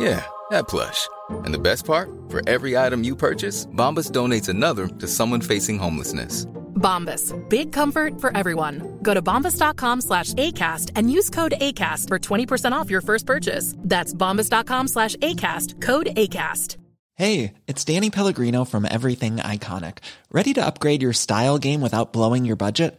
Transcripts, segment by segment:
Yeah, that plush. And the best part? For every item you purchase, Bombas donates another to someone facing homelessness. Bombas. Big comfort for everyone. Go to bombas.com slash ACAST and use code ACAST for 20% off your first purchase. That's bombas.com slash ACAST. Code ACAST. Hey, it's Danny Pellegrino from Everything Iconic. Ready to upgrade your style game without blowing your budget?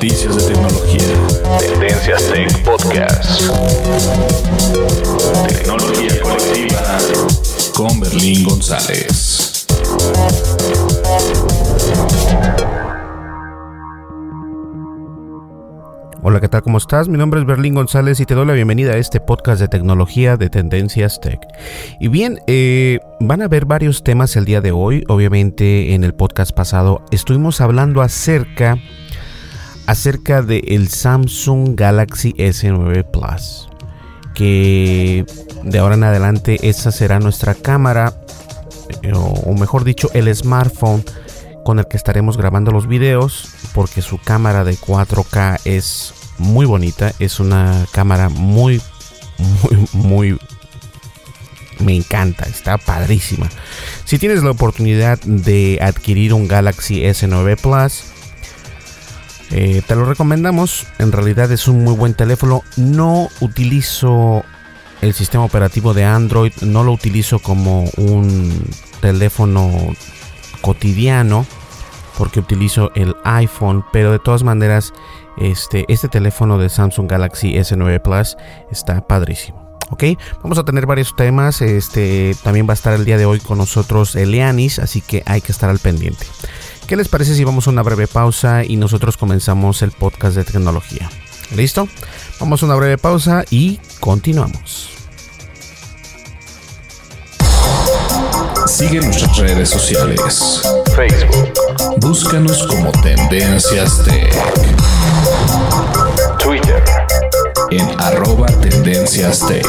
Noticias de tecnología. Tendencias Tech Podcast. Tecnología colectiva con Berlín González. Hola, ¿qué tal? ¿Cómo estás? Mi nombre es Berlín González y te doy la bienvenida a este podcast de tecnología de Tendencias Tech. Y bien, eh, van a ver varios temas el día de hoy. Obviamente en el podcast pasado estuvimos hablando acerca, acerca del Samsung Galaxy S9 Plus. Que de ahora en adelante esa será nuestra cámara, eh, o, o mejor dicho, el smartphone con el que estaremos grabando los videos porque su cámara de 4K es muy bonita, es una cámara muy muy muy me encanta, está padrísima. Si tienes la oportunidad de adquirir un Galaxy S9 Plus, eh, te lo recomendamos. En realidad es un muy buen teléfono. No utilizo el sistema operativo de Android, no lo utilizo como un teléfono cotidiano porque utilizo el iPhone, pero de todas maneras este, este teléfono de Samsung Galaxy S9 Plus está padrísimo. Ok, vamos a tener varios temas. Este también va a estar el día de hoy con nosotros Elianis, así que hay que estar al pendiente. ¿Qué les parece si vamos a una breve pausa y nosotros comenzamos el podcast de tecnología? ¿Listo? Vamos a una breve pausa y continuamos. Sigue nuestras redes sociales. Facebook. Búscanos como Tendencias Tech. Twitter. En arroba Tendencias Tech.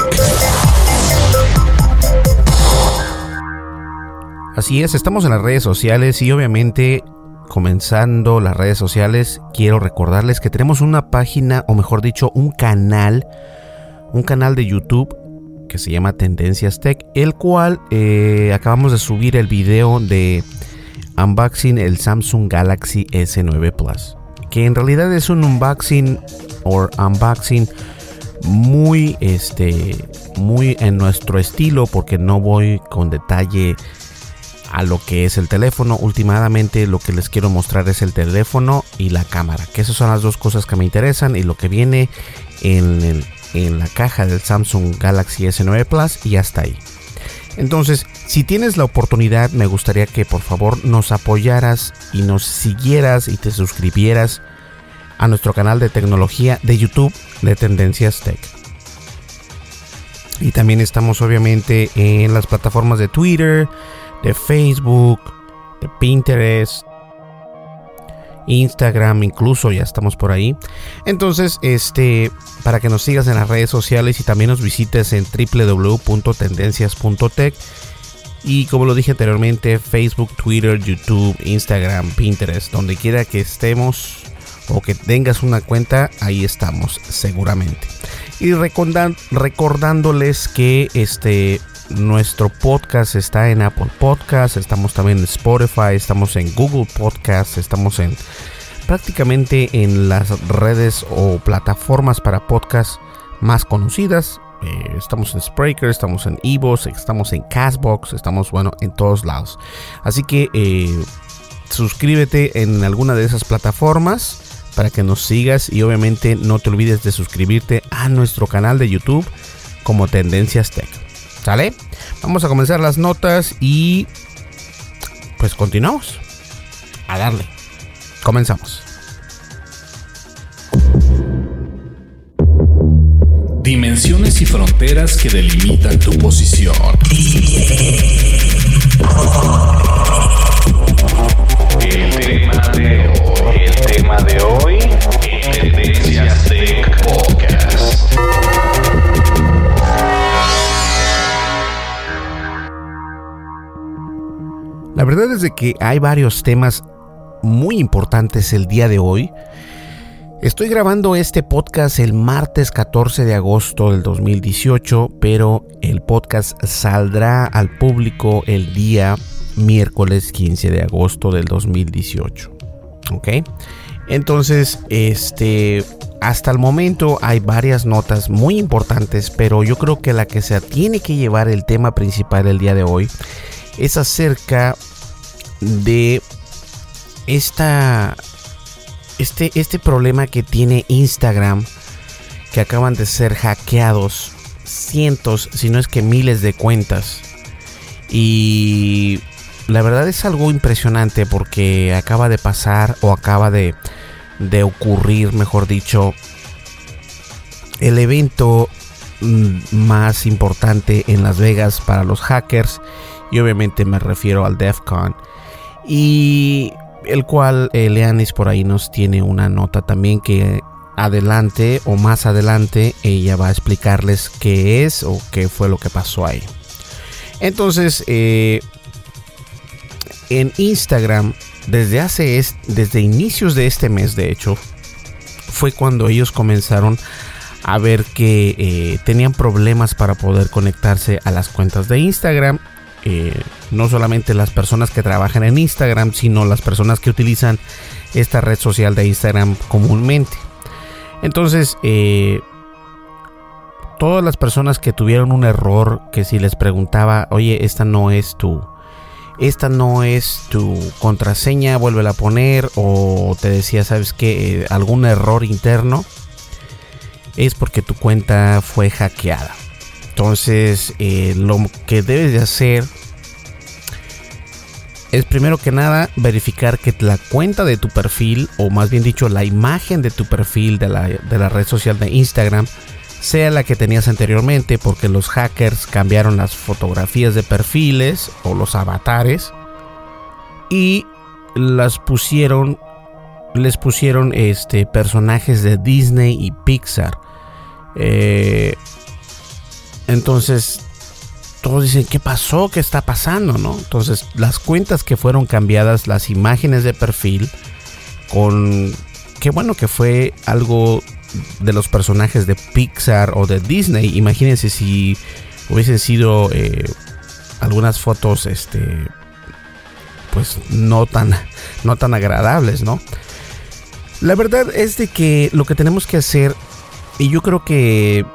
Así es, estamos en las redes sociales y obviamente comenzando las redes sociales, quiero recordarles que tenemos una página, o mejor dicho, un canal, un canal de YouTube que se llama Tendencias Tech, el cual eh, acabamos de subir el video de unboxing el Samsung Galaxy S9 Plus, que en realidad es un unboxing o unboxing muy este muy en nuestro estilo porque no voy con detalle a lo que es el teléfono. Últimamente lo que les quiero mostrar es el teléfono y la cámara, que esas son las dos cosas que me interesan y lo que viene en, el, en la caja del Samsung Galaxy S9 Plus y hasta ahí. Entonces, si tienes la oportunidad, me gustaría que por favor nos apoyaras y nos siguieras y te suscribieras a nuestro canal de tecnología de YouTube de Tendencias Tech. Y también estamos obviamente en las plataformas de Twitter, de Facebook, de Pinterest Instagram, incluso ya estamos por ahí. Entonces, este, para que nos sigas en las redes sociales y también nos visites en www.tendencias.tech. Y como lo dije anteriormente, Facebook, Twitter, YouTube, Instagram, Pinterest, donde quiera que estemos o que tengas una cuenta, ahí estamos seguramente. Y recordándoles que este nuestro podcast está en Apple Podcast, estamos también en Spotify, estamos en Google Podcast, estamos en prácticamente en las redes o plataformas para podcast más conocidas. Eh, estamos en Spreaker, estamos en Evox, estamos en Castbox, estamos bueno en todos lados. Así que eh, suscríbete en alguna de esas plataformas para que nos sigas y obviamente no te olvides de suscribirte a nuestro canal de YouTube como Tendencias Tech. ¿Sale? Vamos a comenzar las notas y pues continuamos. A darle. Comenzamos. Dimensiones y fronteras que delimitan tu posición. El tema de hoy, el tema de hoy, Tendencias Tech Podcast. La verdad es de que hay varios temas muy importantes el día de hoy. Estoy grabando este podcast el martes 14 de agosto del 2018, pero el podcast saldrá al público el día miércoles 15 de agosto del 2018. ¿Ok? Entonces, este, hasta el momento hay varias notas muy importantes, pero yo creo que la que se tiene que llevar el tema principal el día de hoy es acerca de esta, este, este problema que tiene Instagram, que acaban de ser hackeados cientos, si no es que miles de cuentas. Y la verdad es algo impresionante porque acaba de pasar o acaba de, de ocurrir, mejor dicho, el evento mm, más importante en Las Vegas para los hackers y obviamente me refiero al DEF CON y el cual eh, Leanis por ahí nos tiene una nota también que adelante o más adelante ella va a explicarles qué es o qué fue lo que pasó ahí. Entonces, eh, en Instagram, desde hace desde inicios de este mes, de hecho, fue cuando ellos comenzaron a ver que eh, tenían problemas para poder conectarse a las cuentas de Instagram eh, no solamente las personas que trabajan en Instagram, sino las personas que utilizan esta red social de Instagram comúnmente. Entonces, eh, todas las personas que tuvieron un error, que si les preguntaba, oye, esta no es tu, esta no es tu contraseña, vuélvela a poner, o te decía, sabes que eh, algún error interno, es porque tu cuenta fue hackeada. Entonces, eh, lo que debes de hacer es primero que nada verificar que la cuenta de tu perfil, o más bien dicho, la imagen de tu perfil de la, de la red social de Instagram, sea la que tenías anteriormente, porque los hackers cambiaron las fotografías de perfiles o los avatares y las pusieron, les pusieron este personajes de Disney y Pixar. Eh, entonces, todos dicen, ¿qué pasó? ¿Qué está pasando? ¿No? Entonces, las cuentas que fueron cambiadas, las imágenes de perfil, con... Qué bueno que fue algo de los personajes de Pixar o de Disney. Imagínense si hubiesen sido eh, algunas fotos, este, pues no tan, no tan agradables, ¿no? La verdad es de que lo que tenemos que hacer, y yo creo que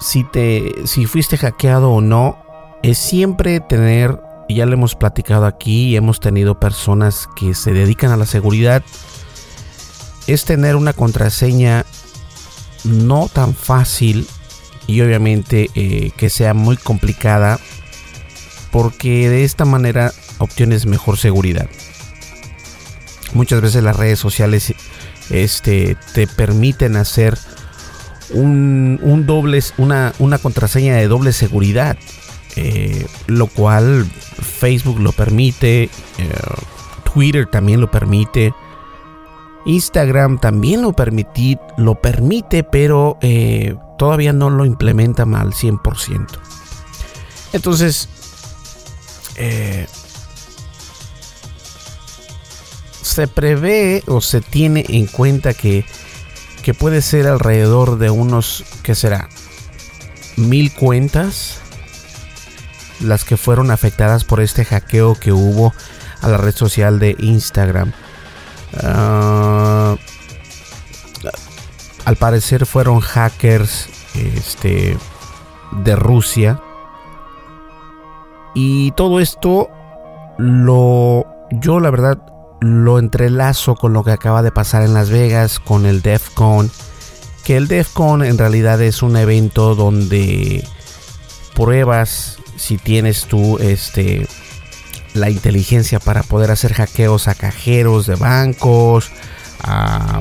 si te si fuiste hackeado o no es siempre tener ya lo hemos platicado aquí hemos tenido personas que se dedican a la seguridad es tener una contraseña no tan fácil y obviamente eh, que sea muy complicada porque de esta manera obtienes mejor seguridad. Muchas veces las redes sociales este, te permiten hacer un, una, una, contraseña de doble seguridad, eh, lo cual Facebook lo permite, eh, Twitter también lo permite. Instagram también lo, lo permite, pero eh, todavía no lo implementa al 100%. Entonces, se prevé o se tiene en cuenta que, que puede ser alrededor de unos, ¿qué será? Mil cuentas las que fueron afectadas por este hackeo que hubo a la red social de Instagram. Ah, al parecer fueron hackers este, de Rusia. Y todo esto lo yo la verdad lo entrelazo con lo que acaba de pasar en Las Vegas con el DEFCON. Que el DEFCON en realidad es un evento donde pruebas si tienes tú este la inteligencia para poder hacer hackeos a cajeros de bancos, a,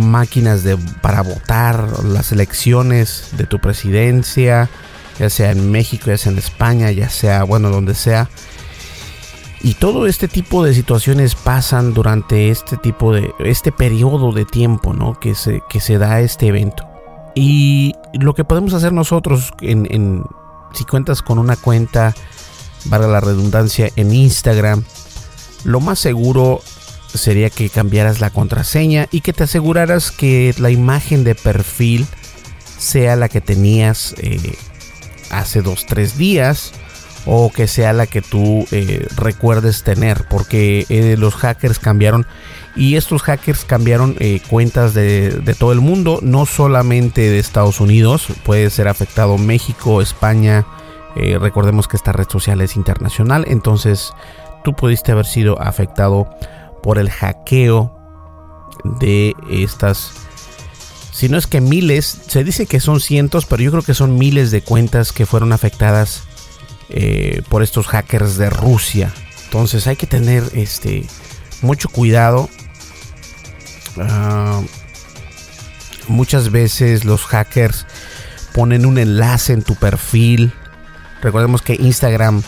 máquinas de, para votar las elecciones de tu presidencia, ya sea en México, ya sea en España, ya sea, bueno, donde sea. Y todo este tipo de situaciones pasan durante este tipo de, este periodo de tiempo, ¿no? Que se, que se da este evento. Y lo que podemos hacer nosotros en si cuentas con una cuenta, para la redundancia, en Instagram, lo más seguro sería que cambiaras la contraseña y que te aseguraras que la imagen de perfil sea la que tenías eh, hace dos, tres días o que sea la que tú eh, recuerdes tener porque eh, los hackers cambiaron y estos hackers cambiaron cuentas de, de, todo el mundo no solamente de Estados Unidos puede ser afectado México España eh, recordemos que esta red social es internacional, entonces tú pudiste haber sido afectado por el hackeo de estas si no es que miles, se dice que son cientos, pero yo creo que son miles de cuentas que fueron afectadas eh, por estos hackers de Rusia. Entonces hay que tener este mucho cuidado. Ah, muchas veces los hackers ponen un enlace en tu perfil Recordemos que Instagram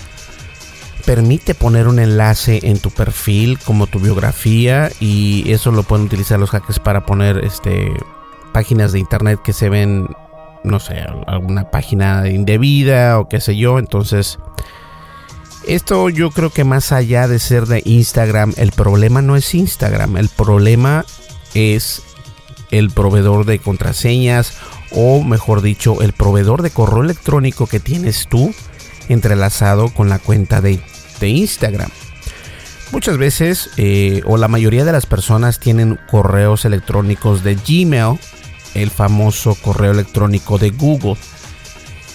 permite poner un enlace en tu perfil como tu biografía y eso lo pueden utilizar los hackers para poner este páginas de internet que se ven no sé, alguna página indebida o qué sé yo, entonces esto yo creo que más allá de ser de Instagram, el problema no es Instagram, el problema es el proveedor de contraseñas o mejor dicho, el proveedor de correo electrónico que tienes tú entrelazado con la cuenta de, Instagram. Muchas veces, eh, o la mayoría de las personas tienen correos electrónicos de Gmail, el famoso correo electrónico de Google.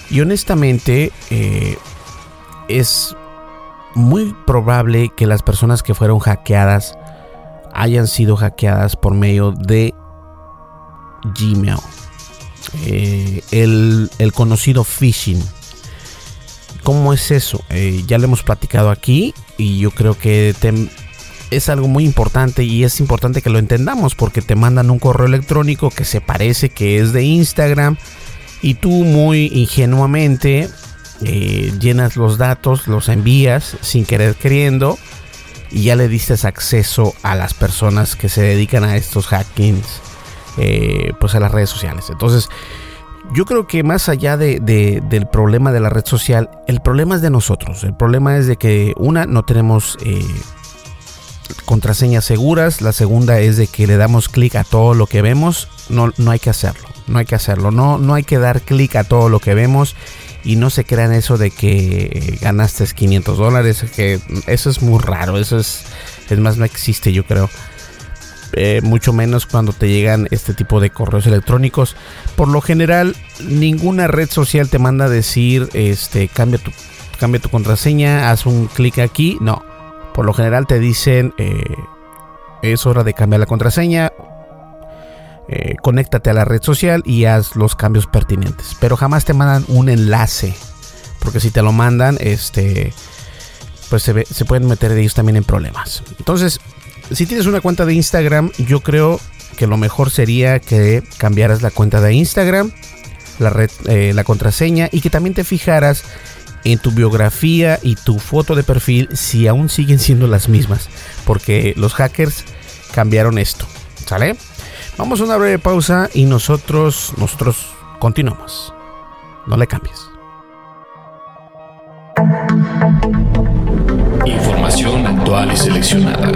Y honestamente, eh, es muy probable que las personas que fueron hackeadas hayan sido hackeadas por medio de Gmail. Eh, el, conocido phishing. ¿Cómo es eso? Eh, ya lo hemos platicado aquí y yo creo que es algo muy importante y es importante que lo entendamos porque te mandan un correo electrónico que se parece que es de Instagram y tú muy ingenuamente eh, llenas los datos, los envías sin querer queriendo y ya le diste acceso a las personas que se dedican a estos hackings eh, pues a las redes sociales. Entonces, yo creo que más allá de, del problema de la red social, el problema es de nosotros. El problema es de que una, no tenemos eh, contraseñas seguras. La segunda es de que le damos clic a todo lo que vemos. No, no hay que hacerlo. No hay que hacerlo. No, no hay que dar clic a todo lo que vemos. Y no se crean eso de que ganaste 500 dólares. Que eso es muy raro. Eso es, es más, no existe, yo creo. Eh, mucho menos cuando te llegan este tipo de correos electrónicos. Por lo general, ninguna red social te manda a decir, este, cambia tu, cambia tu contraseña, haz un clic aquí. No, por lo general te dicen, eh, es hora de cambiar la contraseña. Eh, conéctate a la red social y haz los cambios pertinentes. Pero jamás te mandan un enlace. Porque si te lo mandan, este, pues se, pueden meter ellos también en problemas. Entonces, si tienes una cuenta de Instagram, yo creo que lo mejor sería que cambiaras la cuenta de Instagram, la, red, eh, la contraseña y que también te fijaras en tu biografía y tu foto de perfil si aún siguen siendo las mismas. Porque los hackers cambiaron esto. ¿Sale? Vamos a una breve pausa y nosotros, nosotros continuamos. No le cambies. Información actual y seleccionada.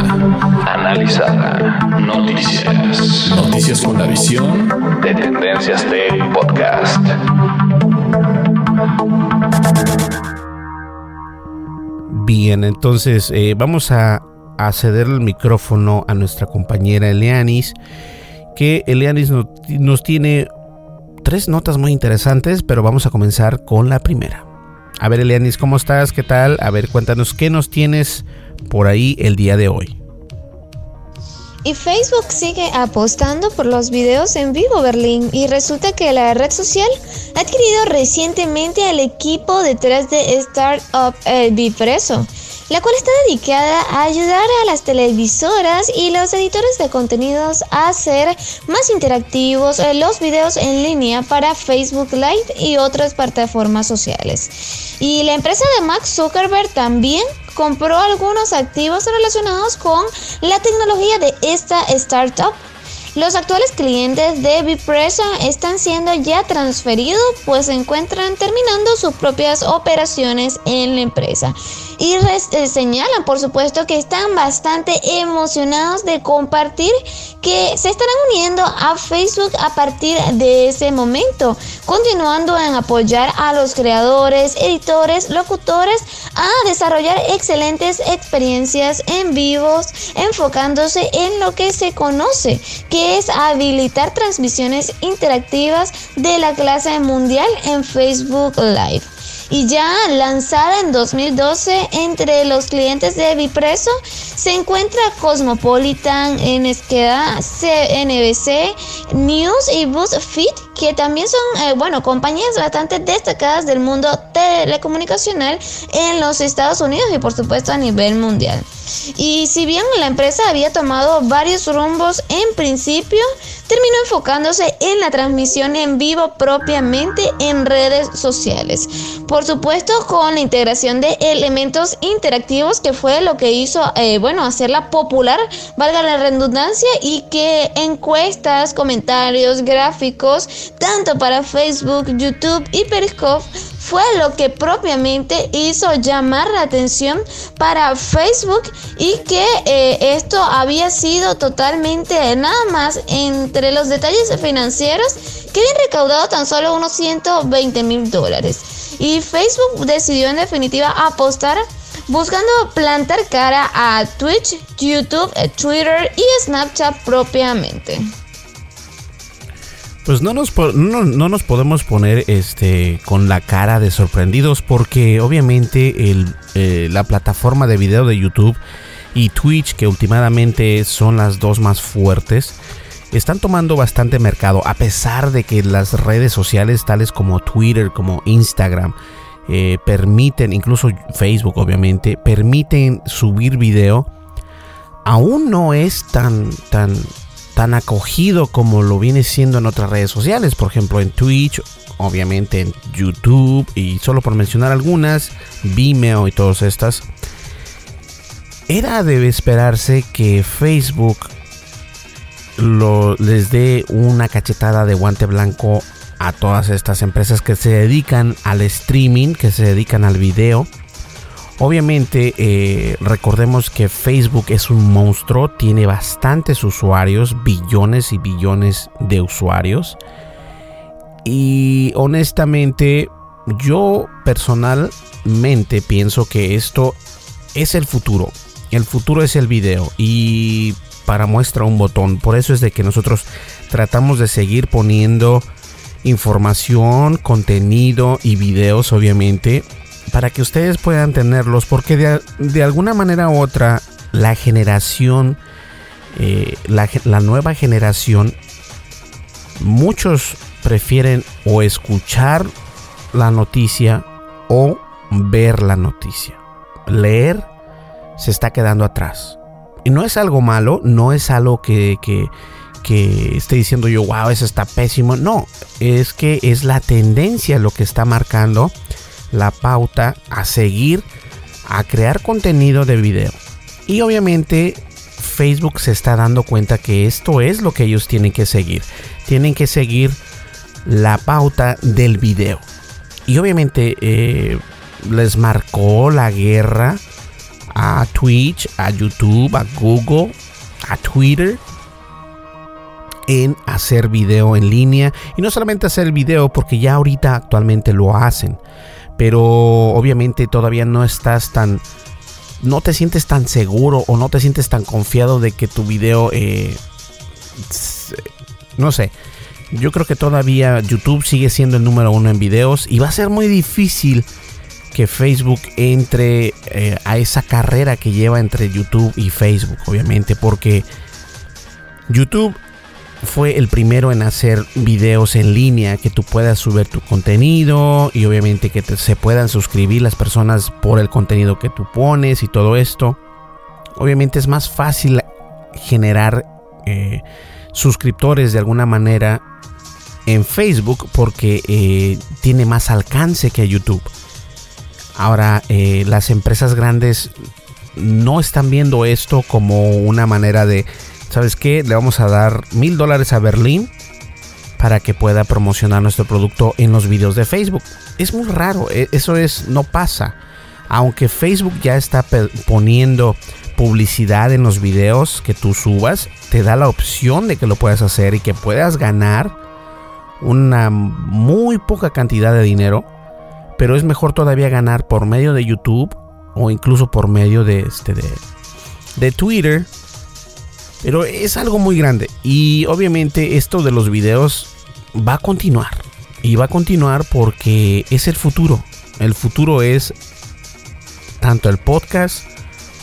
Analizada. Noticias. Noticias con la visión de Tendencias Tech Podcast. Bien, entonces eh, vamos a, ceder el micrófono a nuestra compañera Eleanis, que Eleanis no, nos tiene tres notas muy interesantes, pero vamos a comenzar con la primera. A ver, Elianis, ¿cómo estás? ¿Qué tal? A ver, cuéntanos qué nos tienes por ahí el día de hoy. Y Facebook sigue apostando por los videos en vivo, Berlín, y resulta que la red social ha adquirido recientemente al equipo detrás de Startup eh, Bipreso la cual está dedicada a ayudar a las televisoras y los editores de contenidos a hacer más interactivos eh, los videos en línea para Facebook Live y otras plataformas sociales. Y la empresa de Max Zuckerberg también compró algunos activos relacionados con la tecnología de esta startup los actuales clientes de Bipresa están siendo ya transferidos pues se encuentran terminando sus propias operaciones en la empresa. Y eh, señalan por supuesto que están bastante emocionados de compartir que se estarán uniendo a Facebook a partir de ese momento, continuando en apoyar a los creadores, editores, locutores a desarrollar excelentes experiencias en vivos, enfocándose en lo que se conoce que es habilitar transmisiones interactivas de la clase mundial en Facebook Live y ya lanzada en 2012 entre los clientes de Bipreso se encuentra Cosmopolitan, NSKA, CNBC, News y BuzzFeed, que también son, eh, bueno, compañías bastante destacadas del mundo telecomunicacional en los Estados Unidos y por supuesto a nivel mundial. Y si bien la empresa había tomado varios rumbos en principio, terminó enfocándose en la transmisión en vivo propiamente en redes sociales. Por supuesto, con la integración de elementos interactivos que fue lo que hizo, eh, bueno, hacerla popular, valga la redundancia, y que encuestas, comentarios, gráficos, tanto para Facebook, YouTube y Periscope, fue lo que propiamente hizo llamar la atención para Facebook y que eh, esto había sido totalmente nada más entre los detalles financieros que habían recaudado tan solo unos 120 mil dólares. Y Facebook decidió en definitiva apostar buscando plantar cara a Twitch, YouTube, Twitter y Snapchat propiamente. Pues no nos, no, nos podemos poner este, con la cara de sorprendidos porque obviamente el, eh, la plataforma de video de YouTube y Twitch, que últimamente son las dos más fuertes, están tomando bastante mercado a pesar de que las redes sociales tales como Twitter, como Instagram, eh, permiten, incluso Facebook obviamente, permiten subir video, aún no es tan, tan, tan acogido como lo viene siendo en otras redes sociales, por ejemplo en Twitch, obviamente en YouTube y solo por mencionar algunas, Vimeo y todas estas. Era de esperarse que Facebook lo, les dé una cachetada de guante blanco a todas estas empresas que se dedican al streaming, que se dedican al video Obviamente, eh, recordemos que Facebook es un monstruo, tiene bastantes usuarios, billones y billones de usuarios. Y honestamente, yo personalmente pienso que esto es el futuro. El futuro es el video y para muestra un botón. Por eso es de que nosotros tratamos de seguir poniendo información, contenido y videos, obviamente, para que ustedes puedan tenerlos, porque de, alguna manera u otra la generación, eh, la, la nueva generación, muchos prefieren o escuchar la noticia o ver la noticia. Leer se está quedando atrás. Y no es algo malo, no es algo que, que, que, esté diciendo yo, wow, eso está pésimo. No, es que es la tendencia lo que está marcando la pauta a seguir a crear contenido de video. Y obviamente Facebook se está dando cuenta que esto es lo que ellos tienen que seguir. Tienen que seguir la pauta del video. Y obviamente eh, les marcó la guerra a Twitch, a YouTube, a Google, a Twitter en hacer video en línea y no solamente hacer video porque ya ahorita actualmente lo hacen pero obviamente todavía no estás tan no te sientes tan seguro o no te sientes tan confiado de que tu video eh, no sé. Yo creo que todavía YouTube sigue siendo el número uno en videos y va a ser muy difícil que Facebook entre eh, a esa carrera que lleva entre YouTube y Facebook, obviamente, porque YouTube fue el primero en hacer videos en línea que tú puedas subir tu contenido y obviamente que se puedan suscribir las personas por el contenido que tú pones y todo esto. Obviamente es más fácil generar eh, suscriptores de alguna manera en Facebook porque eh, tiene más alcance que YouTube. Ahora, eh, las empresas grandes no están viendo esto como una manera de, ¿sabes qué? Le vamos a dar mil dólares a Berlín para que pueda promocionar nuestro producto en los videos de Facebook. Es muy raro, e, eso es, no pasa. Aunque Facebook ya está poniendo publicidad en los videos que tú subas, te da la opción de que lo puedas hacer y que puedas ganar una muy poca cantidad de dinero pero es mejor todavía ganar por medio de YouTube o incluso por medio de este de, Twitter. Pero es algo muy grande y obviamente esto de los videos va a continuar y va a continuar porque es el futuro. El futuro es tanto el podcast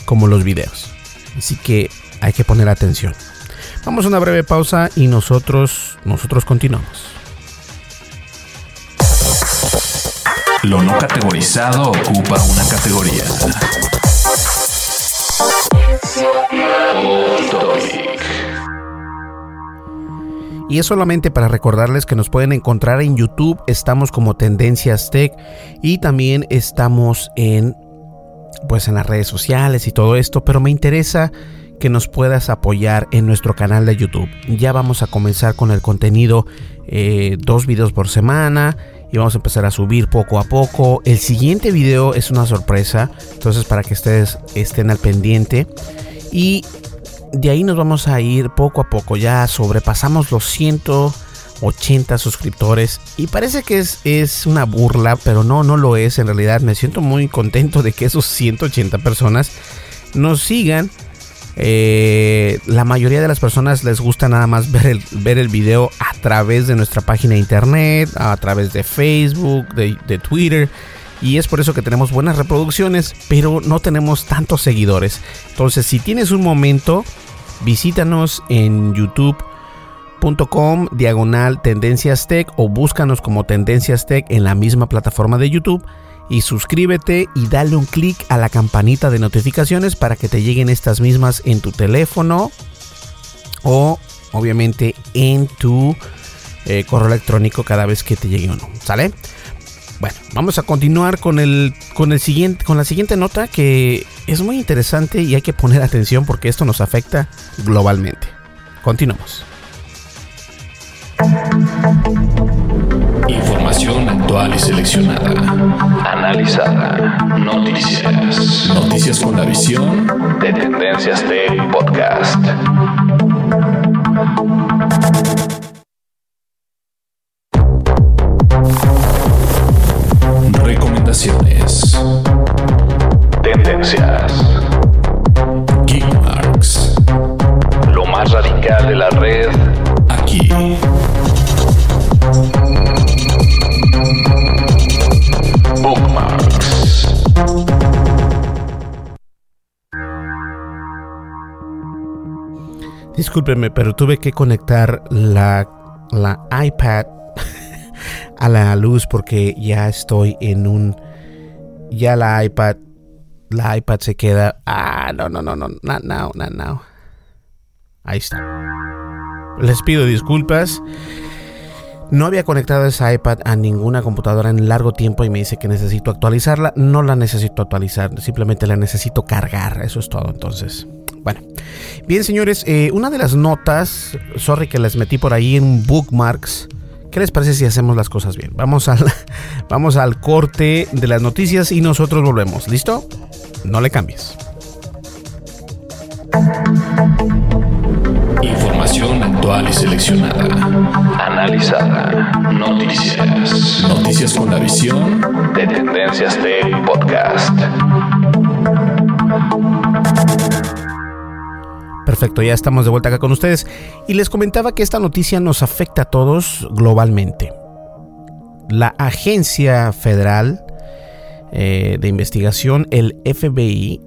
como los videos. Así que hay que poner atención. Vamos a una breve pausa y nosotros nosotros continuamos. Lo no categorizado ocupa una categoría. Y es solamente para recordarles que nos pueden encontrar en YouTube, estamos como Tendencias Tech y también estamos en pues en las redes sociales y todo esto, pero me interesa que nos puedas apoyar en nuestro canal de YouTube. Ya vamos a comenzar con el contenido, eh, dos videos por semana y vamos a empezar a subir poco a poco. El siguiente video es una sorpresa, entonces para que ustedes estén al pendiente y de ahí nos vamos a ir poco a poco. Ya sobrepasamos los 180 suscriptores y parece que es, es una burla, pero no, no lo es en realidad. Me siento muy contento de que esos 180 personas nos sigan eh, la mayoría de las personas les gusta nada más ver el, ver el video a través de nuestra página de internet, a través de Facebook, de, de Twitter. Y es por eso que tenemos buenas reproducciones, pero no tenemos tantos seguidores. Entonces, si tienes un momento, visítanos en youtube.com diagonal tendencias tech o búscanos como tendencias tech en la misma plataforma de YouTube y suscríbete y dale un clic a la campanita de notificaciones para que te lleguen estas mismas en tu teléfono o obviamente en tu eh, correo electrónico cada vez que te llegue uno. ¿Sale? Bueno, vamos a continuar con el, con el siguiente, con la siguiente nota que es muy interesante y hay que poner atención porque esto nos afecta globalmente. Continuamos. Información actual y seleccionada. Analizada. Noticias. Noticias con la visión de Tendencias Tech Podcast. Discúlpenme, pero tuve que conectar la, la iPad a la luz porque ya estoy en un... Ya la iPad... La iPad se queda... Ah, no, no, no, no, not now, not now. Ahí está. Les pido disculpas. No había conectado esa iPad a ninguna computadora en largo tiempo y me dice que necesito actualizarla. No la necesito actualizar, simplemente la necesito cargar. Eso es todo entonces. Bueno, bien señores, eh, una de las notas, sorry que les metí por ahí en bookmarks. ¿Qué les parece si hacemos las cosas bien? Vamos al, vamos al corte de las noticias y nosotros volvemos. ¿Listo? No le cambies. Información actual y seleccionada. Analizada. Noticias. Noticias con la visión de Tendencias Tech Podcast. Perfecto, ya estamos de vuelta acá con ustedes y les comentaba que esta noticia nos afecta a todos globalmente. La Agencia Federal eh, de Investigación, el FBI,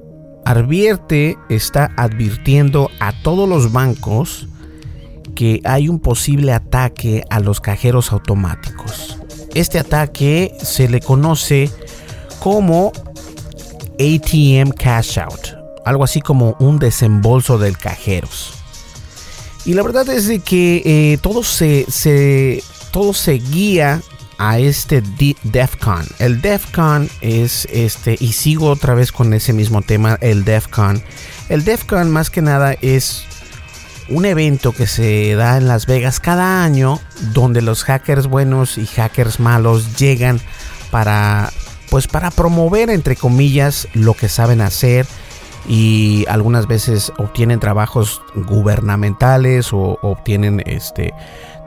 advierte, está advirtiendo a todos los bancos que hay un posible ataque a los cajeros automáticos. Este ataque se le conoce como ATM Cash Out, algo así como un desembolso del cajeros. Y la verdad es de que eh, todo, se, todo se guía a este DEFCON. El DEFCON es este, y sigo otra vez con ese mismo tema, el DEFCON. El DEFCON más que nada es un evento que se da en Las Vegas cada año donde los hackers buenos y hackers malos llegan para pues para promover entre comillas lo que saben hacer y algunas veces obtienen trabajos gubernamentales o obtienen este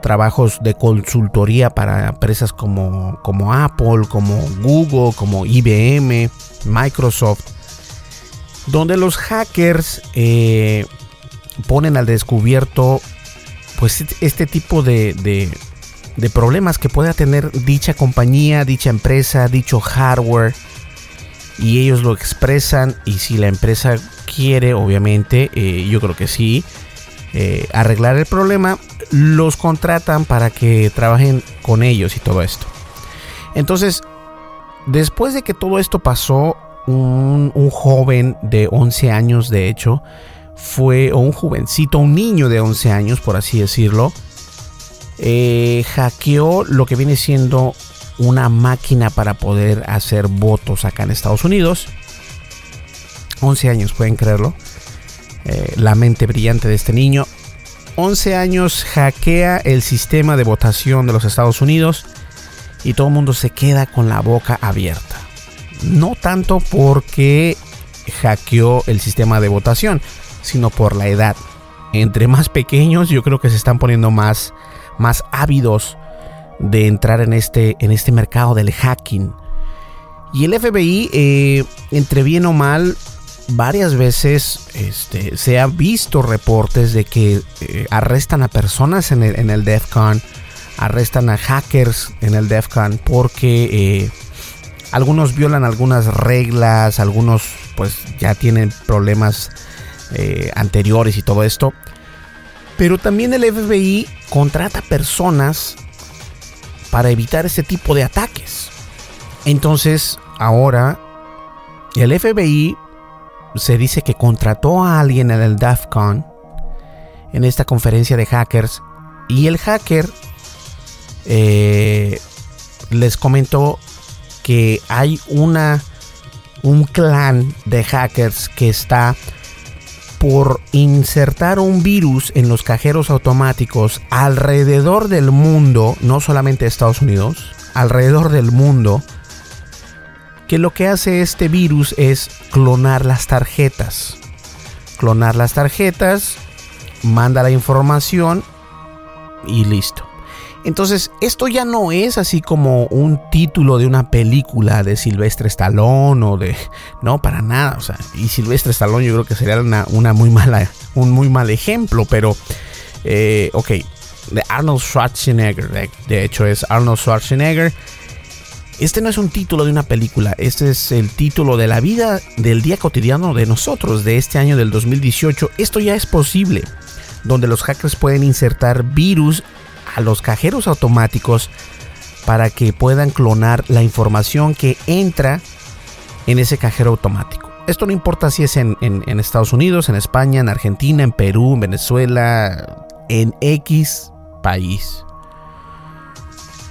trabajos de consultoría para empresas como, como Apple, como Google, como IBM, Microsoft, donde los hackers eh, ponen al descubierto pues este tipo de, de, problemas que pueda tener dicha compañía, dicha empresa, dicho hardware y ellos lo expresan y si la empresa quiere obviamente eh, yo creo que sí eh, arreglar el problema los contratan para que trabajen con ellos y todo esto. Entonces, después de que todo esto pasó, un, joven de 11 años, de hecho, fue, o un jovencito, un niño de 11 años, por así decirlo, eh, hackeó lo que viene siendo una máquina para poder hacer votos acá en Estados Unidos. 11 años, pueden creerlo. Eh, la mente brillante de este niño 11 años hackea el sistema de votación de los Estados Unidos y todo el mundo se queda con la boca abierta. No tanto porque hackeó el sistema de votación, sino por la edad. Entre más pequeños yo creo que se están poniendo más, más ávidos de entrar en este, en este mercado del hacking. Y el FBI, eh, entre bien o mal, varias veces este, se ha visto reportes de que eh, arrestan a personas en el, en el DEFCON, arrestan a hackers en el DEFCON porque eh, algunos violan algunas reglas, algunos pues ya tienen problemas eh, anteriores y todo esto. Pero también el FBI contrata personas para evitar ese tipo de ataques. Entonces, ahora el FBI se dice que contrató a alguien en el DAFCON, en esta conferencia de hackers, y el hacker eh, les comentó que hay una un clan de hackers que está por insertar un virus en los cajeros automáticos alrededor del mundo, no solamente Estados Unidos, alrededor del mundo, que lo que hace este virus es clonar las tarjetas. Clonar las tarjetas, manda la información y listo. Entonces, esto ya no es así como un título de una película de Silvestre Stallone o de... No, para nada. O sea, y Silvestre Stallone yo creo que sería una, muy mala, un muy mal ejemplo, pero... Eh, ok, de Arnold Schwarzenegger. de hecho, es Arnold Schwarzenegger este no es un título de una película, este es el título de la vida del día cotidiano de nosotros de este año del 2018. Esto ya es posible, donde los hackers pueden insertar virus a los cajeros automáticos para que puedan clonar la información que entra en ese cajero automático. Esto no importa si es en, Estados Unidos, en España, en Argentina, en Perú, en Venezuela, en X país.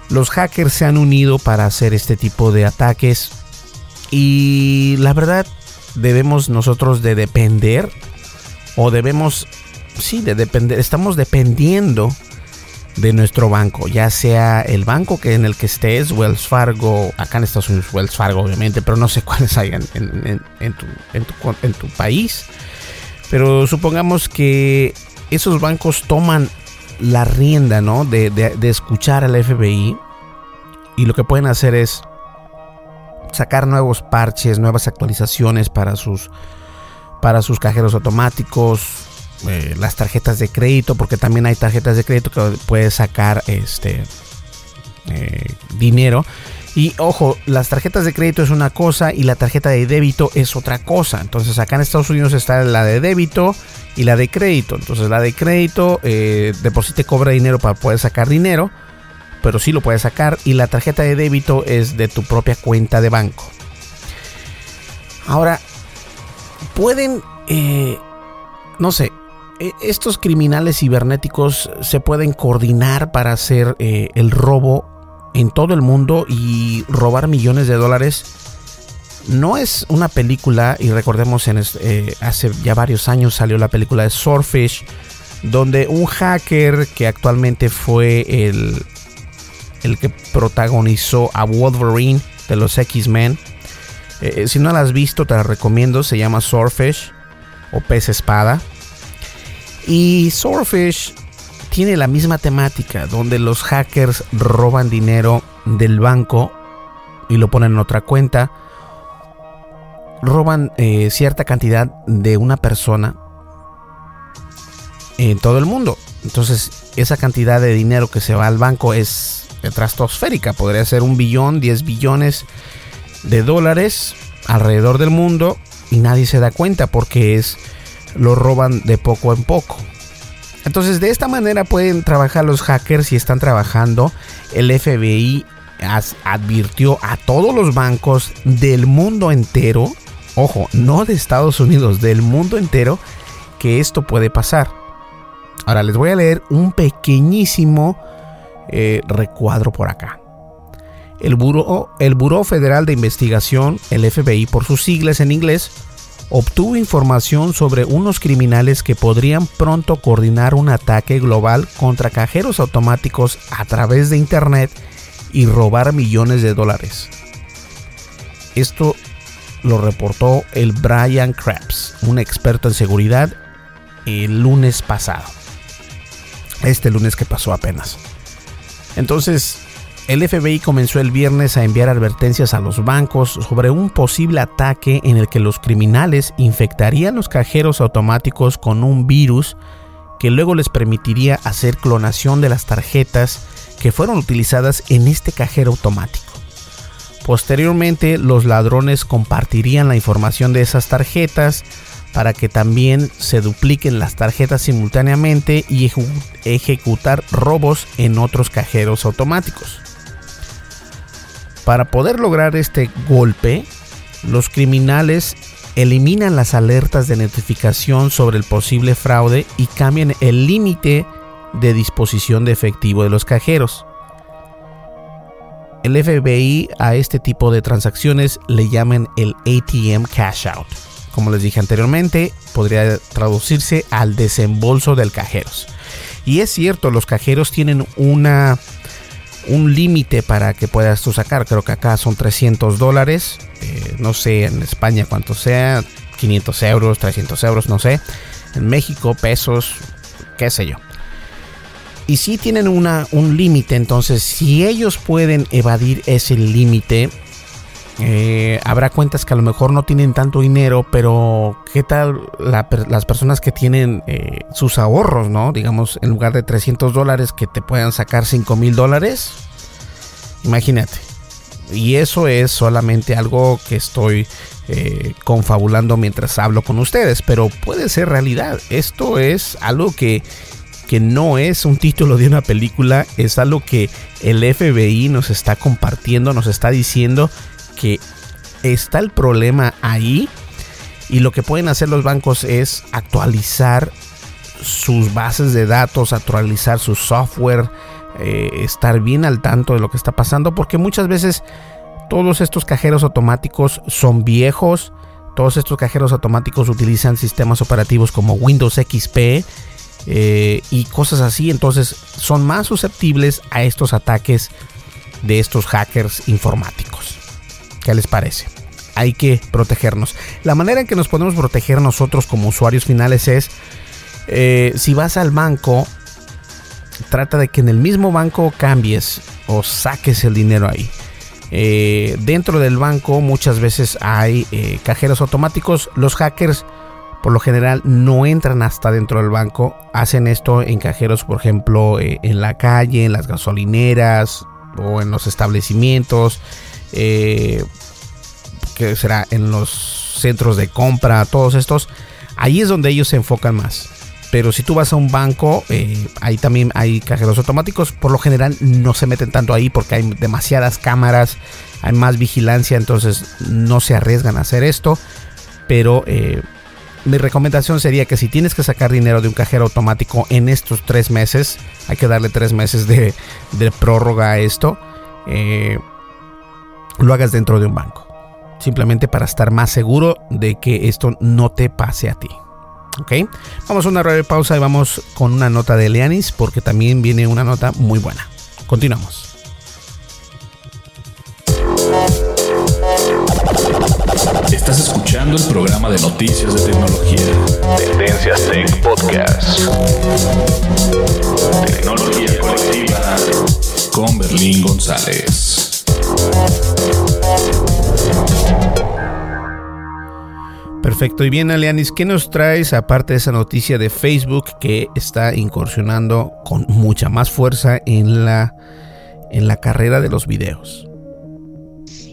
los hackers se han unido para hacer este tipo de ataques y la verdad debemos nosotros de depender o debemos, sí, de depender, estamos dependiendo de nuestro banco, ya sea el banco que en el que estés, Wells Fargo, acá en Estados Unidos Wells Fargo obviamente, pero no sé cuáles hay en, tu, país. Pero supongamos que esos bancos toman la rienda, ¿no? De, de, escuchar al FBI y lo que pueden hacer es sacar nuevos parches, nuevas actualizaciones para sus, para sus cajeros automáticos, eh, las tarjetas de crédito, porque también hay tarjetas de crédito que puedes sacar este eh, dinero. Y ojo, las tarjetas de crédito es una cosa y la tarjeta de débito es otra cosa. Entonces acá en Estados Unidos está la de débito y la de crédito. Entonces la de crédito eh, de por sí te cobra dinero para poder sacar dinero, pero sí lo puedes sacar. Y la tarjeta de débito es de tu propia cuenta de banco. Ahora, pueden, eh, no sé, estos criminales cibernéticos se pueden coordinar para hacer eh, el robo en todo el mundo y robar millones de dólares. No es una película, y recordemos, en eh, hace ya varios años salió la película de Swordfish, donde un hacker que actualmente fue el, el que protagonizó a Wolverine de los X-Men. Eh, si no la has visto, te la recomiendo. Se llama Swordfish o Pez Espada. Y Swordfish tiene la misma temática, donde los hackers roban dinero del banco y lo ponen en otra cuenta. Roban eh, cierta cantidad de una persona en todo el mundo. Entonces, esa cantidad de dinero que se va al banco es estratosférica. Podría ser un billón, 10 billones de dólares alrededor del mundo y nadie se da cuenta porque es lo roban de poco en poco. Entonces de esta manera pueden trabajar los hackers y están trabajando. El FBI advirtió a todos los bancos del mundo entero, ojo, no de Estados Unidos, del mundo entero, que esto puede pasar. Ahora les voy a leer un pequeñísimo eh, recuadro por acá. El Buró, el Buró Federal de Investigación, el FBI por sus siglas en inglés, obtuvo información sobre unos criminales que podrían pronto coordinar un ataque global contra cajeros automáticos a través de Internet y robar millones de dólares. Esto lo reportó el Brian Krebs, un experto en seguridad, el lunes pasado. Este lunes que pasó apenas. Entonces, el FBI comenzó el viernes a enviar advertencias a los bancos sobre un posible ataque en el que los criminales infectarían los cajeros automáticos con un virus que luego les permitiría hacer clonación de las tarjetas que fueron utilizadas en este cajero automático. Posteriormente, los ladrones compartirían la información de esas tarjetas para que también se dupliquen las tarjetas simultáneamente y ejecutar robos en otros cajeros automáticos. Para poder lograr este golpe, los criminales eliminan las alertas de notificación sobre el posible fraude y cambian el límite de disposición de efectivo de los cajeros. El FBI a este tipo de transacciones le llaman el ATM Cash Out. Como les dije anteriormente, podría traducirse al desembolso del cajeros. Y es cierto, los cajeros tienen una un límite para que puedas tú sacar. Creo que acá son 300 dólares. Eh, no sé en España cuánto sea. 500 euros, 300 euros, no sé. En México, pesos, qué sé yo. Y si tienen una, un límite, entonces si ellos pueden evadir ese límite, eh, habrá cuentas que a lo mejor no tienen tanto dinero, pero ¿qué tal las personas que tienen eh, sus ahorros, no? Digamos, en lugar de 300 dólares que te puedan sacar 5 mil dólares. Imagínate. Y eso es solamente algo que estoy eh, confabulando mientras hablo con ustedes, pero puede ser realidad. Esto es algo que, que no es un título de una película, es algo que el FBI nos está compartiendo, nos está diciendo que está el problema ahí y lo que pueden hacer los bancos es actualizar sus bases de datos, actualizar su software, eh, estar bien al tanto de lo que está pasando porque muchas veces todos estos cajeros automáticos son viejos. Todos estos cajeros automáticos utilizan sistemas operativos como Windows XP eh, y cosas así. Entonces son más susceptibles a estos ataques de estos hackers informáticos. ¿Qué les parece? Hay que protegernos. La manera en que nos podemos proteger nosotros como usuarios finales es, eh, si vas al banco, trata de que en el mismo banco cambies o saques el dinero ahí. Eh, dentro del banco muchas veces hay eh, cajeros automáticos. Los hackers por lo general no entran hasta dentro del banco. Hacen esto en cajeros, por ejemplo, en la calle, en las gasolineras, o en los establecimientos, eh, que será en los centros de compra, todos estos, ahí es donde ellos se enfocan más. Pero si tú vas a un banco, eh, ahí también hay cajeros automáticos. Por lo general no se meten tanto ahí porque hay demasiadas cámaras, hay más vigilancia, entonces no se arriesgan a hacer esto. Pero eh, mi recomendación sería que si tienes que sacar dinero de un cajero automático en estos tres meses, hay que darle tres meses de, prórroga a esto, eh, lo hagas dentro de un banco. Simplemente para estar más seguro de que esto no te pase a ti. ¿Ok? Vamos a una breve pausa y vamos con una nota de Leanis porque también viene una nota muy buena. Continuamos. Estás escuchando el programa de noticias de tecnología. Tendencias Tech Podcast. Tecnología colectiva con Berlín González. Perfecto. Y bien, Alianis, ¿qué nos traes aparte de esa noticia de Facebook que está incursionando con mucha más fuerza en la, en la carrera de los videos?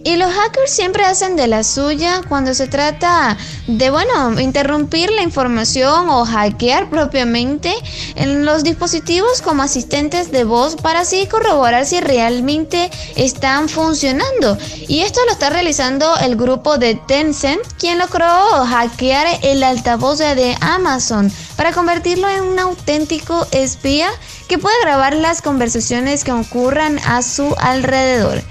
Y los hackers siempre hacen de la suya cuando se trata de, bueno, interrumpir la información o hackear propiamente en los dispositivos como asistentes de voz para así corroborar si realmente están funcionando. Y esto lo está realizando el grupo de Tencent, quien logró hackear el altavoz de Amazon para convertirlo en un auténtico espía que puede grabar las conversaciones que ocurran a su alrededor.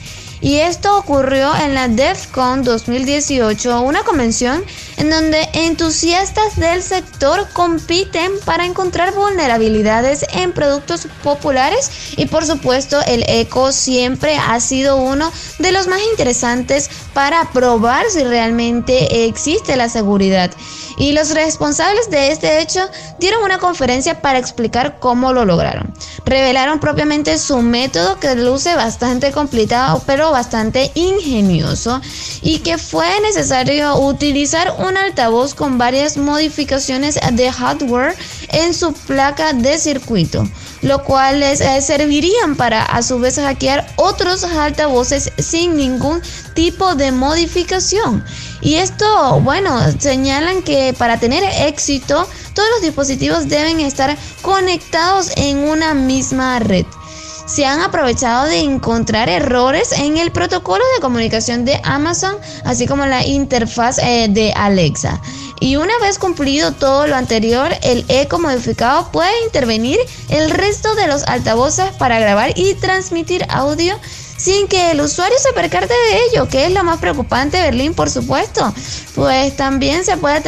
Y esto ocurrió en la DEFCON 2018, una convención en donde entusiastas del sector compiten para encontrar vulnerabilidades en productos populares y por supuesto el eco siempre ha sido uno de los más interesantes para probar si realmente existe la seguridad. Y los responsables de este hecho dieron una conferencia para explicar cómo lo lograron. Revelaron propiamente su método que luce bastante complicado pero bastante ingenioso y que fue necesario utilizar un altavoz con varias modificaciones de hardware en su placa de circuito, lo cual les eh, servirían para a su vez hackear otros altavoces sin ningún tipo de modificación. Y esto, bueno, señalan que para tener éxito, todos los dispositivos deben estar conectados en una misma red se han aprovechado de encontrar errores en el protocolo de comunicación de Amazon, así como la interfaz eh, de Alexa. Y una vez cumplido todo lo anterior, el eco modificado puede intervenir el resto de los altavoces para grabar y transmitir audio sin que el usuario se percate de ello, que es lo más preocupante Berlín, por supuesto. Pues también se puede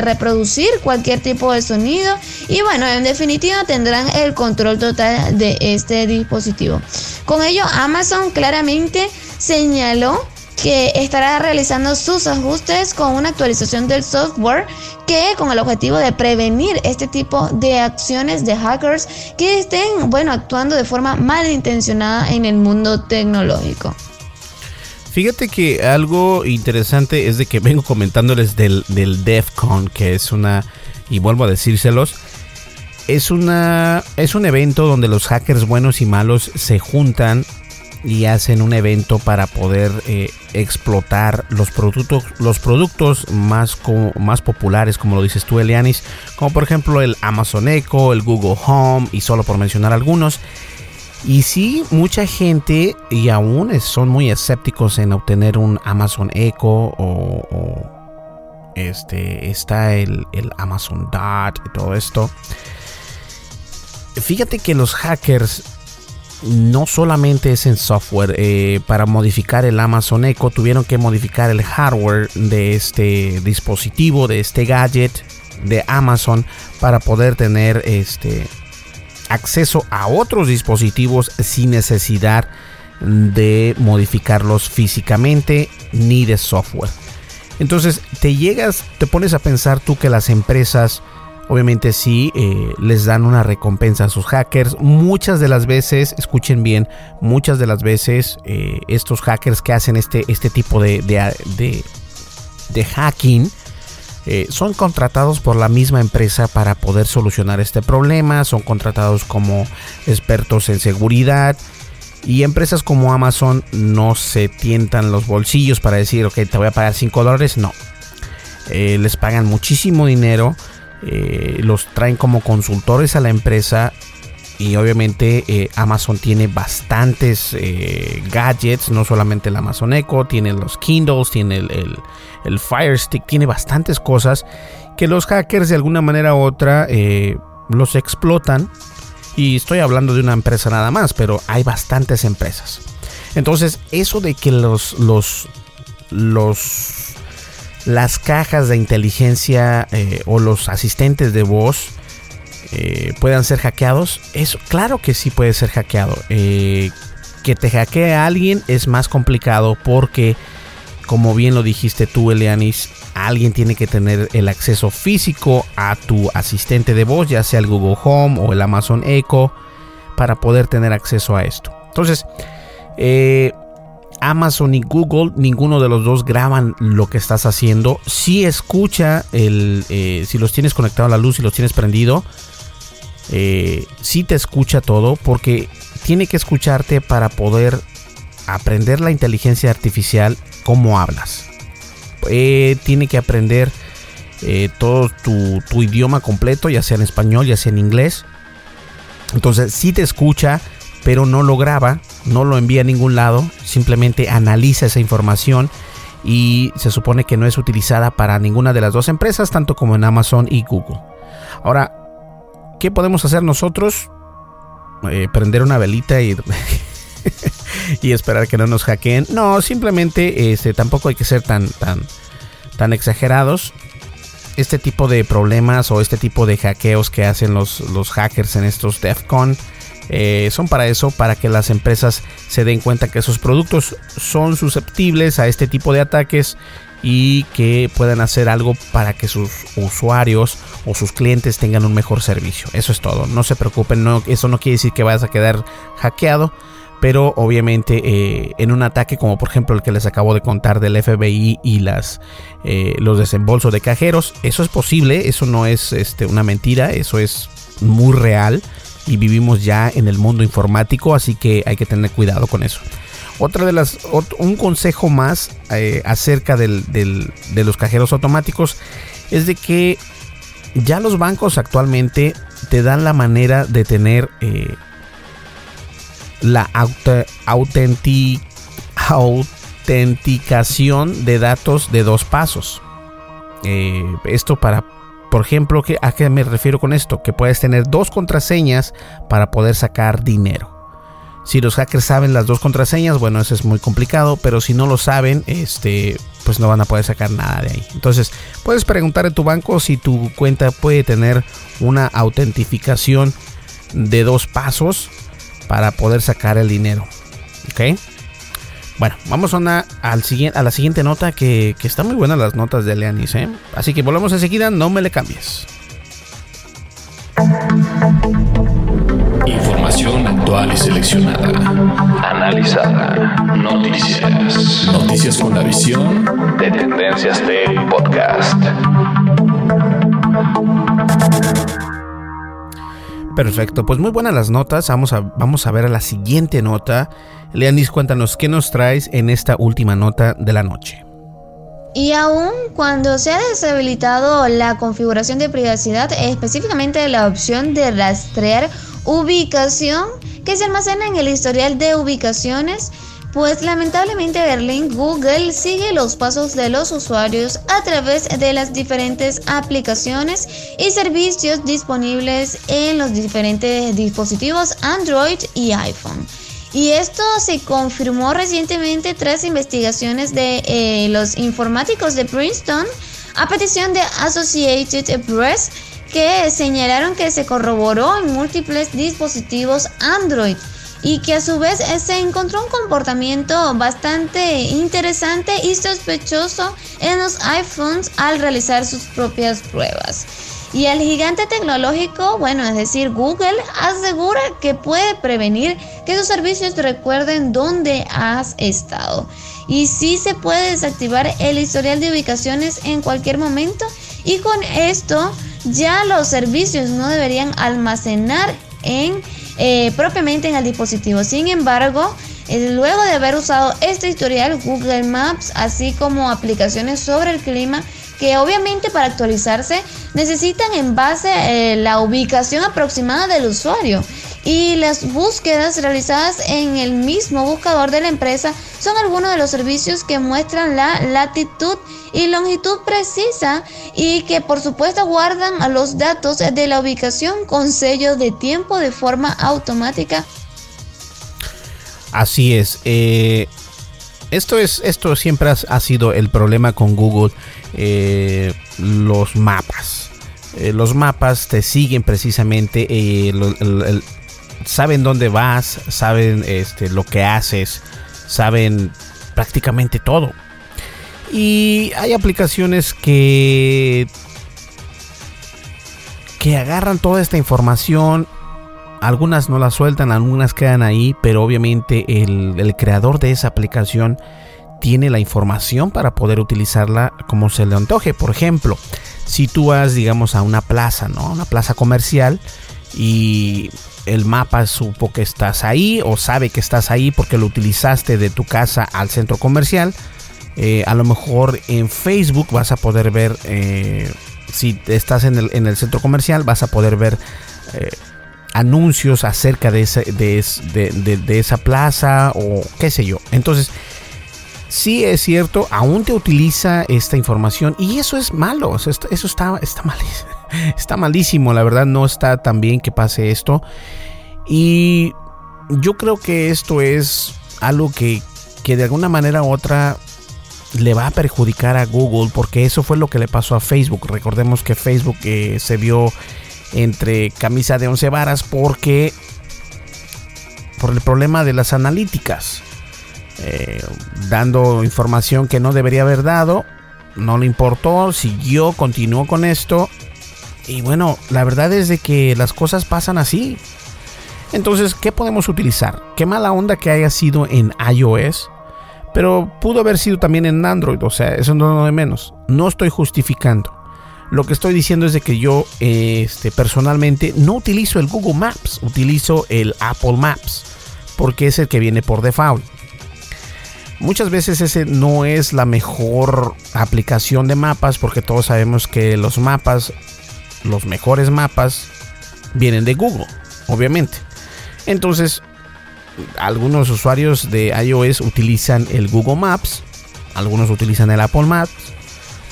reproducir cualquier tipo de sonido y bueno, en definitiva tendrán el control total de este dispositivo. Con ello, Amazon claramente señaló que estará realizando sus ajustes con una actualización del software que con el objetivo de prevenir este tipo de acciones de hackers que estén, bueno, actuando de forma malintencionada en el mundo tecnológico. Fíjate que algo interesante es de que vengo comentándoles del, del DEFCON, que es una, y vuelvo a decírselos, es, una, es un evento donde los hackers buenos y malos se juntan y hacen un evento para poder eh, explotar los productos, los productos más, más populares, como lo dices tú, Elianis, como por ejemplo el Amazon Echo, el Google Home y solo por mencionar algunos. Y sí, mucha gente y aún son muy escépticos en obtener un Amazon Echo o, este está el, el Amazon Dot y todo esto. Fíjate que los hackers no solamente es en software. Eh, para modificar el Amazon Echo tuvieron que modificar el hardware de este dispositivo, de este gadget de Amazon para poder tener este acceso a otros dispositivos sin necesidad de modificarlos físicamente ni de software. Entonces te llegas, te pones a pensar tú que las empresas obviamente sí eh, les dan una recompensa a sus hackers. Muchas de las veces, escuchen bien, muchas de las veces eh, estos hackers que hacen este, este tipo de, de, hacking eh, son contratados por la misma empresa para poder solucionar este problema. Son contratados como expertos en seguridad. Y empresas como Amazon no se tientan los bolsillos para decir, ok, te voy a pagar 5 dólares. No. Les pagan muchísimo dinero. Eh, los traen como consultores a la empresa. Y obviamente eh, Amazon tiene bastantes gadgets. No solamente el Amazon Echo. Tiene los Kindles. Tiene el, el, Fire Stick. Tiene bastantes cosas. Que los hackers de alguna manera u otra los explotan y estoy hablando de una empresa nada más, pero hay bastantes empresas. Entonces, eso de que los, los, los, las cajas de inteligencia eh, o los asistentes de voz eh, puedan ser hackeados, eso claro que sí puede ser hackeado. Eh, que te hackee a alguien es más complicado porque, como bien lo dijiste tú, Elianis, alguien tiene que tener el acceso físico a tu asistente de voz, ya sea el Google Home o el Amazon Echo, para poder tener acceso a esto. Entonces, eh, Amazon y Google, ninguno de los dos graban lo que estás haciendo. Si escucha el, eh, si los tienes conectado a la luz y los tienes prendido, eh, si te escucha todo, porque tiene que escucharte para poder aprender la inteligencia artificial, cómo hablas. Eh, tiene que aprender todo tu, idioma completo, ya sea en español, ya sea en inglés. Entonces, si te escucha, pero no lo graba, no lo envía a ningún lado, simplemente analiza esa información y se supone que no es utilizada para ninguna de las dos empresas, tanto como en Amazon y Google. Ahora, ¿qué podemos hacer nosotros? Eh, prender una velita y esperar que no nos hackeen. No, simplemente este, tampoco hay que ser tan, tan, tan exagerados. Este tipo de problemas o este tipo de hackeos que hacen los, los hackers en estos DEFCON eh, son para eso, para que las empresas se den cuenta que sus productos son susceptibles a este tipo de ataques y que puedan hacer algo para que sus usuarios o sus clientes tengan un mejor servicio. Eso es todo. No se preocupen, eso no quiere decir que vayas a quedar hackeado pero obviamente eh, en un ataque como por ejemplo el que les acabo de contar del FBI y las eh, los desembolsos de cajeros eso es posible eso no es este, una mentira eso es muy real y vivimos ya en el mundo informático así que hay que tener cuidado con eso otra de las un consejo más eh, acerca del, de los cajeros automáticos es de que ya los bancos actualmente te dan la manera de tener la autenticación de datos de dos pasos. Eh, esto para, por ejemplo, ¿a qué me refiero con esto? Que puedes tener dos contraseñas para poder sacar dinero. Si los hackers saben las dos contraseñas, bueno, eso es muy complicado, pero si no lo saben, este, pues no van a poder sacar nada de ahí. Entonces, puedes preguntar a tu banco si tu cuenta puede tener una autentificación de dos pasos para poder sacar el dinero. ¿Ok? Bueno, vamos a, una, al a la siguiente nota que, que está muy buena las notas de Leanis. ¿eh? Así que volvemos enseguida, no me le cambies. Información actual y seleccionada. Analizada. Noticias. Noticias con la visión de Tendencias Tech Podcast. Perfecto, pues muy buenas las notas. Vamos a, vamos a ver a la siguiente nota. Leandis, cuéntanos qué nos traes en esta última nota de la noche. Y aún cuando se ha deshabilitado la configuración de privacidad, específicamente la opción de rastrear ubicación que se almacena en el historial de ubicaciones, Pues lamentablemente Berlín, Google sigue los pasos de los usuarios a través de las diferentes aplicaciones y servicios disponibles en los diferentes dispositivos Android y iPhone. Y esto se confirmó recientemente tras investigaciones de eh, los informáticos de Princeton a petición de Associated Press que señalaron que se corroboró en múltiples dispositivos Android y que a su vez se encontró un comportamiento bastante interesante y sospechoso en los iPhones al realizar sus propias pruebas. Y el gigante tecnológico, bueno, es decir, Google, asegura que puede prevenir que sus servicios recuerden dónde has estado. Y sí se puede desactivar el historial de ubicaciones en cualquier momento y con esto ya los servicios no deberían almacenar en eh, propiamente en el dispositivo. Sin embargo, eh, luego de haber usado este historial, Google Maps, así como aplicaciones sobre el clima, que obviamente para actualizarse necesitan en base eh, la ubicación aproximada del usuario y las búsquedas realizadas en el mismo buscador de la empresa son algunos de los servicios que muestran la latitud y longitud precisa y que por supuesto guardan los datos de la ubicación con sello de tiempo de forma automática. Así es. Eh, esto es esto siempre ha, sido el problema con Google. Eh, los mapas. Eh, los mapas te siguen precisamente saben dónde vas, saben este, lo que haces, saben prácticamente todo. Y hay aplicaciones que que agarran toda esta información. Algunas no la sueltan, algunas quedan ahí, pero obviamente el, el creador de esa aplicación tiene la información para poder utilizarla como se le antoje. Por ejemplo, si tú vas, digamos, a una plaza, ¿no? Una plaza comercial y el mapa supo que estás ahí o sabe que estás ahí porque lo utilizaste de tu casa al centro comercial. Eh, a lo mejor en Facebook vas a poder ver, eh, si estás en el, en el, centro comercial, vas a poder ver eh, anuncios acerca de, esa plaza o qué sé yo. Entonces, sí es cierto, aún te utiliza esta información y eso es malo, eso está, malísimo está malísimo, la verdad no está tan bien que pase esto. Y yo creo que esto es algo que, que de alguna manera u otra le va a perjudicar a Google porque eso fue lo que le pasó a Facebook. Recordemos que Facebook eh, se vio entre camisa de once varas porque por el problema de las analíticas. Eh, dando información que no debería haber dado, no le importó, siguió, continuó con esto y bueno, la verdad es de que las cosas pasan así. Entonces, ¿qué podemos utilizar? Qué mala onda que haya sido en iOS, pero pudo haber sido también en Android, o sea, eso no es de menos. No estoy justificando. Lo que estoy diciendo es que yo este, personalmente no utilizo el Google Maps, utilizo el Apple Maps, porque es el que viene por default. Muchas veces ese no es la mejor aplicación de mapas porque todos sabemos que los mapas los mejores mapas vienen de Google, obviamente. Entonces, algunos usuarios de iOS utilizan el Google Maps, algunos utilizan el Apple Maps,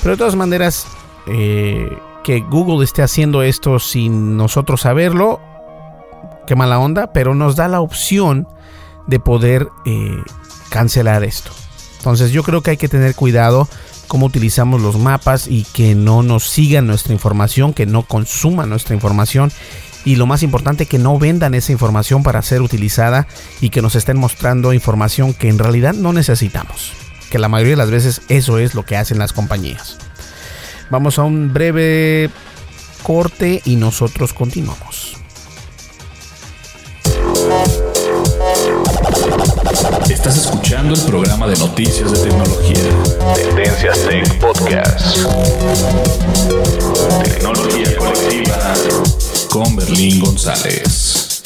pero de todas maneras, eh, que Google esté haciendo esto sin nosotros saberlo, qué mala onda, pero nos da la opción de poder eh, cancelar esto. Entonces yo creo que hay que tener cuidado cómo utilizamos los mapas y que no nos sigan nuestra información, que no consuman nuestra información y lo más importante que no vendan esa información para ser utilizada y que nos estén mostrando información que en realidad no necesitamos. Que la mayoría de las veces eso es lo que hacen las compañías. Vamos a un breve corte y nosotros continuamos. Estás escuchando el programa de noticias de tecnología. Tendencias Tech Podcast. Tecnología colectiva con Berlín González.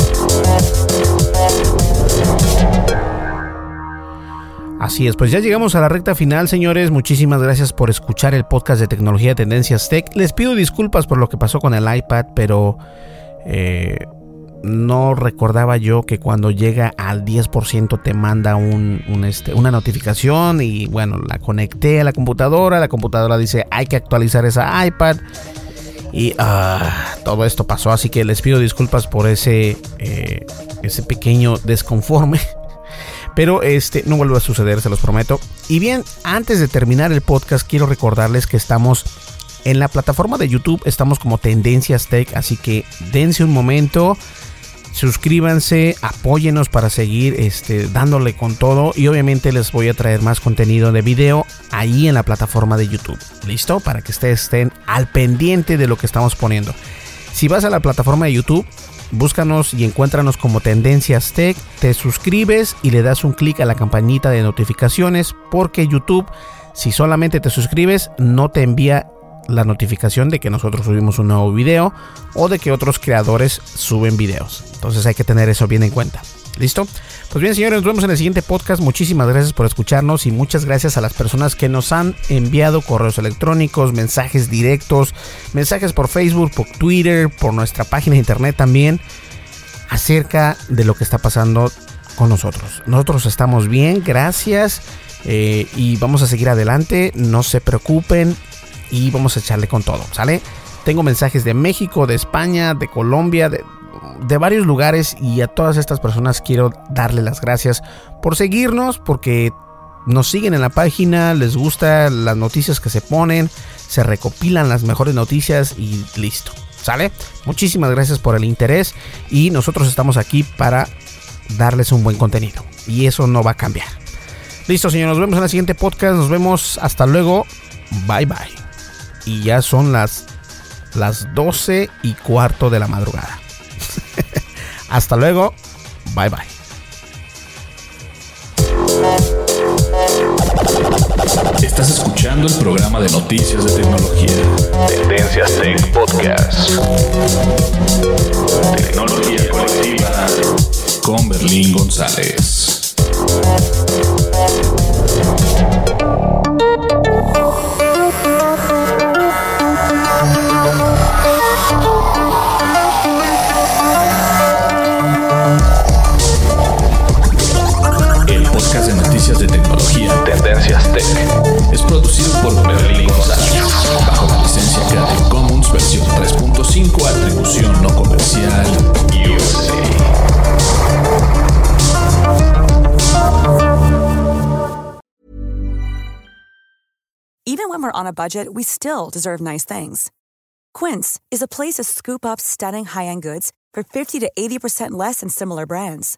Así es, pues ya llegamos a la recta final, señores. Muchísimas gracias por escuchar el podcast de tecnología de Tendencias Tech. Les pido disculpas por lo que pasó con el iPad, pero eh, no recordaba yo que cuando llega al 10% te manda este, una notificación y bueno, la conecté a la computadora, la computadora dice hay que actualizar esa iPad y ah, todo esto pasó, así que les pido disculpas por ese, eh, ese pequeño desconforme. Pero este no vuelve a suceder, se los prometo. Y bien, antes de terminar el podcast, quiero recordarles que estamos en la plataforma de YouTube, estamos como Tendencias Tech, así que dense un momento suscríbanse, apóyenos para seguir este, dándole con todo y obviamente les voy a traer más contenido de video ahí en la plataforma de YouTube. ¿Listo? Para que ustedes estén al pendiente de lo que estamos poniendo. Si vas a la plataforma de YouTube, búscanos y encuéntranos como Tendencias Tech, te suscribes y le das un clic a la campanita de notificaciones porque YouTube, si solamente te suscribes, no te envía la notificación de que nosotros subimos un nuevo video o de que otros creadores suben videos. Entonces hay que tener eso bien en cuenta. ¿Listo? Pues bien, señores, nos vemos en el siguiente podcast. Muchísimas gracias por escucharnos y muchas gracias a las personas que nos han enviado correos electrónicos, mensajes directos, mensajes por Facebook, por Twitter, por nuestra página de internet también, acerca de lo que está pasando con nosotros. Nosotros estamos bien, gracias. Eh, y vamos a seguir adelante. No se preocupen, y vamos a echarle con todo, ¿sale? Tengo mensajes de México, de España, de Colombia, de, varios lugares y a todas estas personas quiero darle las gracias por seguirnos, porque nos siguen en la página, les gustan las noticias que se ponen, se recopilan las mejores noticias y listo. ¿Sale? Muchísimas gracias por el interés y nosotros estamos aquí para darles un buen contenido y eso no va a cambiar. Listo, señor, nos vemos en el siguiente podcast, nos vemos hasta luego. Bye bye y ya son las, las 12 y cuarto de la madrugada. Hasta luego. Bye bye. Estás escuchando el programa de noticias de tecnología. Tendencias Tech Podcast. Tecnología colectiva con Berlín González. De tecnología Tendencias Tech. Es producido por Berlín González, bajo la licencia Creative Commons versión 3.5, atribución no comercial, USA. Even when we're on a budget, we still deserve nice things. Quince is a place to scoop up stunning high-end goods for 50 to 80% less than similar brands.